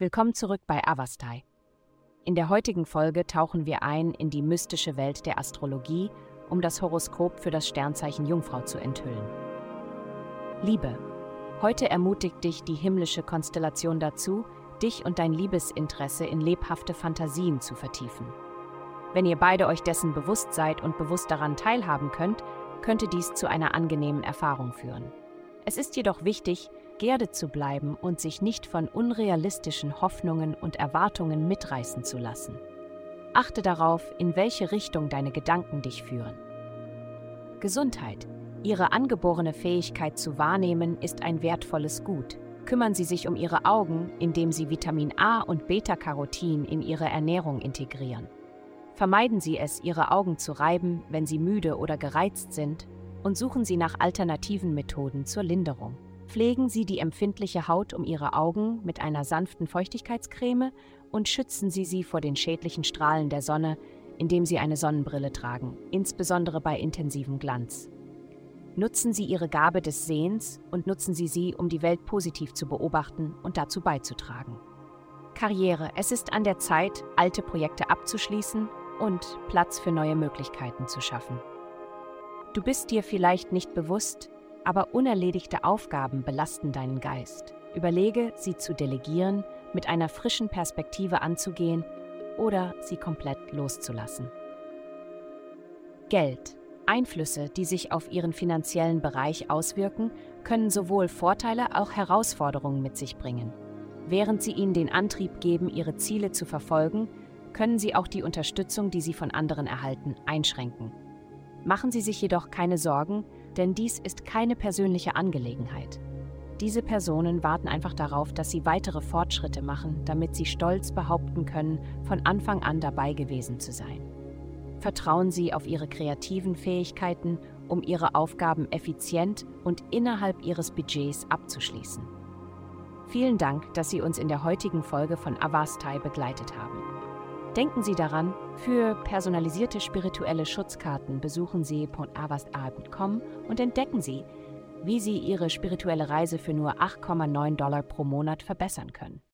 Willkommen zurück bei Avastai. In der heutigen Folge tauchen wir ein in die mystische Welt der Astrologie, um das Horoskop für das Sternzeichen Jungfrau zu enthüllen. Liebe. Heute ermutigt dich die himmlische Konstellation dazu, dich und dein Liebesinteresse in lebhafte Fantasien zu vertiefen. Wenn ihr beide euch dessen bewusst seid und bewusst daran teilhaben könnt, könnte dies zu einer angenehmen Erfahrung führen. Es ist jedoch wichtig, geerdet zu bleiben und sich nicht von unrealistischen Hoffnungen und Erwartungen mitreißen zu lassen. Achte darauf, in welche Richtung deine Gedanken dich führen. Gesundheit. Ihre angeborene Fähigkeit zu wahrnehmen ist ein wertvolles Gut. Kümmern Sie sich um Ihre Augen, indem Sie Vitamin A und Beta-Carotin in Ihre Ernährung integrieren. Vermeiden Sie es, Ihre Augen zu reiben, wenn Sie müde oder gereizt sind, und suchen Sie nach alternativen Methoden zur Linderung. Pflegen Sie die empfindliche Haut um Ihre Augen mit einer sanften Feuchtigkeitscreme und schützen Sie sie vor den schädlichen Strahlen der Sonne, indem Sie eine Sonnenbrille tragen, insbesondere bei intensivem Glanz. Nutzen Sie Ihre Gabe des Sehens und nutzen Sie sie, um die Welt positiv zu beobachten und dazu beizutragen. Karriere. Es ist an der Zeit, alte Projekte abzuschließen und Platz für neue Möglichkeiten zu schaffen. Du bist dir vielleicht nicht bewusst, aber unerledigte Aufgaben belasten deinen Geist. Überlege, sie zu delegieren, mit einer frischen Perspektive anzugehen oder sie komplett loszulassen. Geld. Einflüsse, die sich auf ihren finanziellen Bereich auswirken, können sowohl Vorteile als auch Herausforderungen mit sich bringen. Während sie ihnen den Antrieb geben, ihre Ziele zu verfolgen, können sie auch die Unterstützung, die sie von anderen erhalten, einschränken. Machen Sie sich jedoch keine Sorgen, denn dies ist keine persönliche Angelegenheit. Diese Personen warten einfach darauf, dass sie weitere Fortschritte machen, damit sie stolz behaupten können, von Anfang an dabei gewesen zu sein. Vertrauen Sie auf Ihre kreativen Fähigkeiten, um Ihre Aufgaben effizient und innerhalb Ihres Budgets abzuschließen. Vielen Dank, dass Sie uns in der heutigen Folge von Avastai begleitet haben. Denken Sie daran, für personalisierte spirituelle Schutzkarten besuchen Sie .avastai.com und entdecken Sie, wie Sie Ihre spirituelle Reise für nur 8,9 Dollar pro Monat verbessern können.